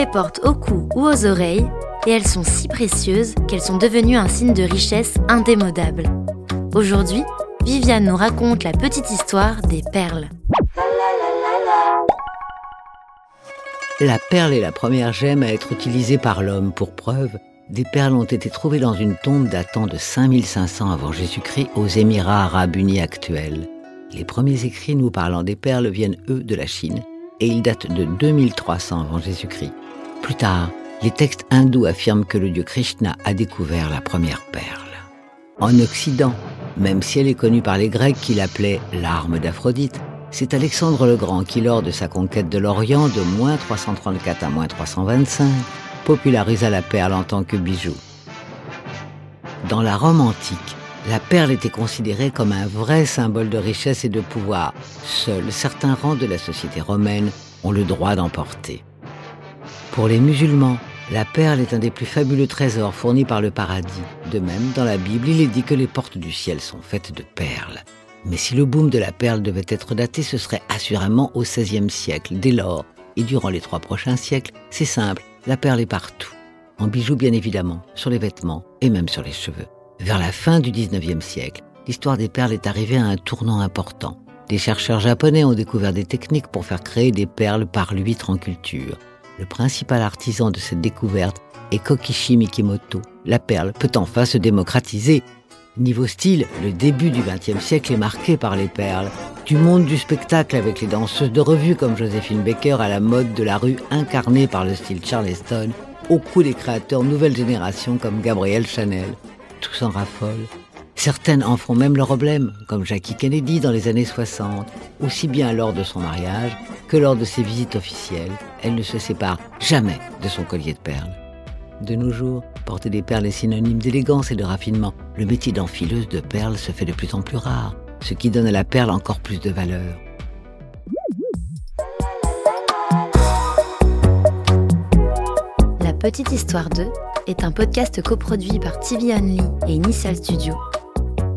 les porte au cou ou aux oreilles et elles sont si précieuses qu'elles sont devenues un signe de richesse indémodable. Aujourd'hui, Viviane nous raconte la petite histoire des perles. La perle est la première gemme à être utilisée par l'homme. Pour preuve, des perles ont été trouvées dans une tombe datant de 5500 avant Jésus-Christ aux Émirats arabes unis actuels. Les premiers écrits nous parlant des perles viennent, eux, de la Chine, et ils datent de 2300 avant Jésus-Christ. Plus tard, les textes hindous affirment que le dieu Krishna a découvert la première perle. En Occident, même si elle est connue par les Grecs qui l'appelaient l'arme d'Aphrodite, c'est Alexandre le Grand qui, lors de sa conquête de l'Orient de moins 334 à moins 325, popularisa la perle en tant que bijou. Dans la Rome antique, la perle était considérée comme un vrai symbole de richesse et de pouvoir. Seuls certains rangs de la société romaine ont le droit d'en porter. Pour les musulmans, la perle est un des plus fabuleux trésors fournis par le paradis. De même, dans la Bible, il est dit que les portes du ciel sont faites de perles. Mais si le boom de la perle devait être daté, ce serait assurément au XVIe siècle. Dès lors, et durant les trois prochains siècles, c'est simple, la perle est partout. En bijoux bien évidemment, sur les vêtements et même sur les cheveux. Vers la fin du XIXe siècle, l'histoire des perles est arrivée à un tournant important. Des chercheurs japonais ont découvert des techniques pour faire créer des perles par l'huître en culture. Le principal artisan de cette découverte est Kokishi Mikimoto. La perle peut enfin se démocratiser Niveau style, le début du XXe siècle est marqué par les perles. Du monde du spectacle avec les danseuses de revue comme Joséphine Baker à la mode de la rue incarnée par le style Charleston, au coup des créateurs nouvelle génération comme Gabrielle Chanel. Tous en raffolent. Certaines en font même leur problème, comme Jackie Kennedy dans les années 60. Aussi bien lors de son mariage que lors de ses visites officielles, elle ne se sépare jamais de son collier de perles. De nos jours, porter des perles est synonyme d'élégance et de raffinement. Le métier d'enfileuse de perles se fait de plus en plus rare, ce qui donne à la perle encore plus de valeur. La Petite Histoire 2 est un podcast coproduit par TV Only et Initial Studio,